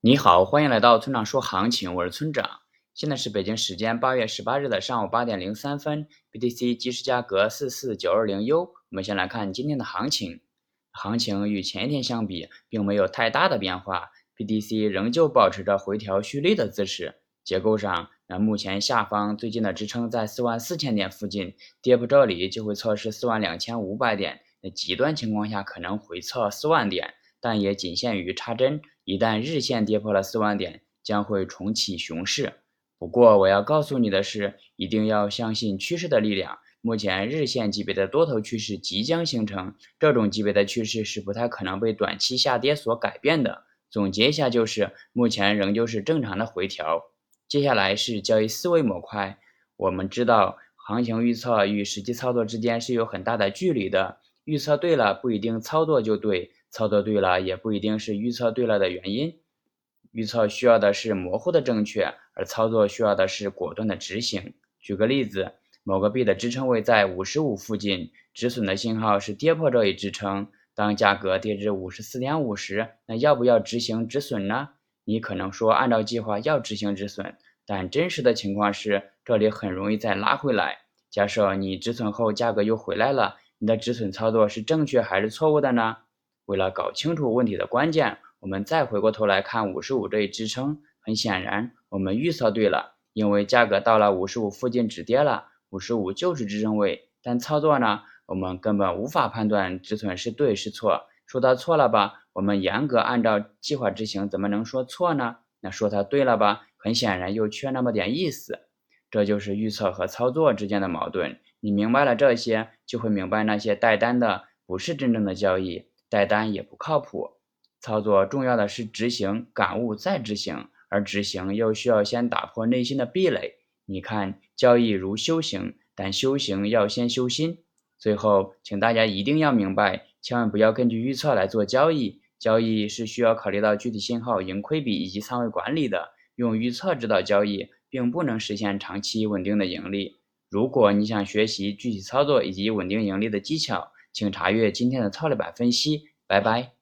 你好，欢迎来到村长说行情，我是村长。现在是北京时间八月十八日的上午八点零三分，BTC 即时价格四四九二零 U。我们先来看今天的行情，行情与前一天相比，并没有太大的变化，BTC 仍旧保持着回调蓄力的姿势。结构上，那目前下方最近的支撑在四万四千点附近，跌破这里就会测试四万两千五百点，那极端情况下可能回测四万点。但也仅限于插针，一旦日线跌破了四万点，将会重启熊市。不过我要告诉你的是，一定要相信趋势的力量。目前日线级别的多头趋势即将形成，这种级别的趋势是不太可能被短期下跌所改变的。总结一下就是，目前仍旧是正常的回调。接下来是交易思维模块。我们知道，行情预测与实际操作之间是有很大的距离的。预测对了，不一定操作就对。操作对了也不一定是预测对了的原因，预测需要的是模糊的正确，而操作需要的是果断的执行。举个例子，某个币的支撑位在五十五附近，止损的信号是跌破这一支撑。当价格跌至五十四点五时，那要不要执行止损呢？你可能说按照计划要执行止损，但真实的情况是这里很容易再拉回来。假设你止损后价格又回来了，你的止损操作是正确还是错误的呢？为了搞清楚问题的关键，我们再回过头来看五十五这一支撑。很显然，我们预测对了，因为价格到了五十五附近止跌了，五十五就是支撑位。但操作呢，我们根本无法判断止损是对是错。说它错了吧，我们严格按照计划执行，怎么能说错呢？那说它对了吧，很显然又缺那么点意思。这就是预测和操作之间的矛盾。你明白了这些，就会明白那些带单的不是真正的交易。带单也不靠谱，操作重要的是执行、感悟再执行，而执行又需要先打破内心的壁垒。你看，交易如修行，但修行要先修心。最后，请大家一定要明白，千万不要根据预测来做交易，交易是需要考虑到具体信号、盈亏比以及仓位管理的。用预测指导交易，并不能实现长期稳定的盈利。如果你想学习具体操作以及稳定盈利的技巧，请查阅今天的操练板分析。拜拜。